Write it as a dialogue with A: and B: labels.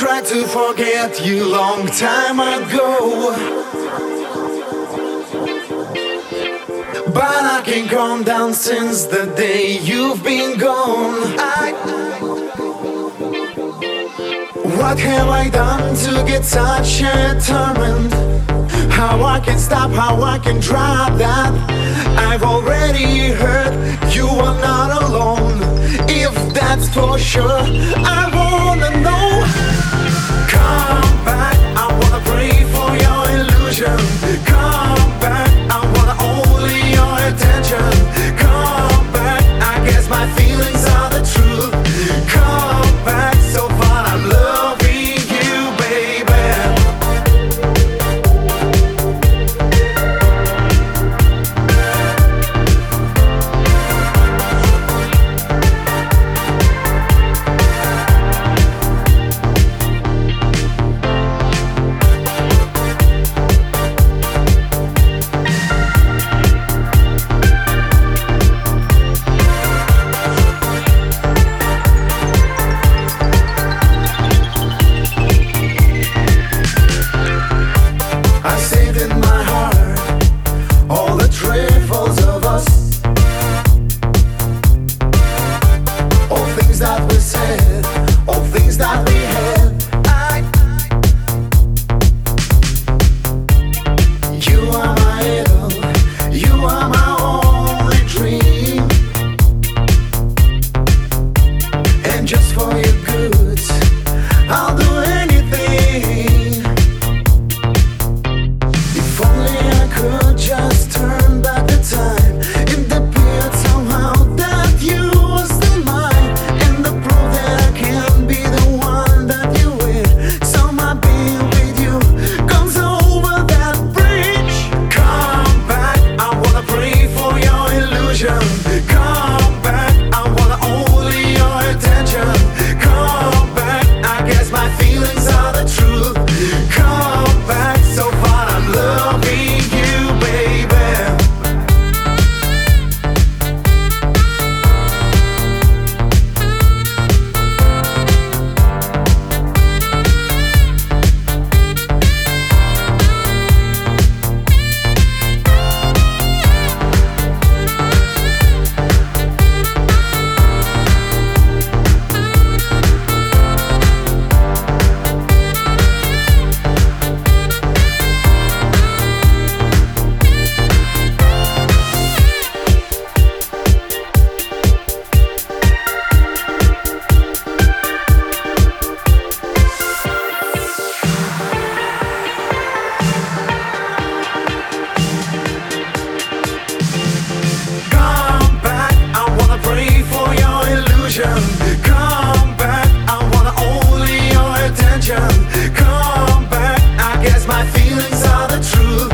A: to forget you long time ago. But I can't calm down since the day you've been gone. I what have I done to get such determined? How I can stop, how I can drop that? I've already heard you are not alone. If that's for sure, I won't. feelings are the truth.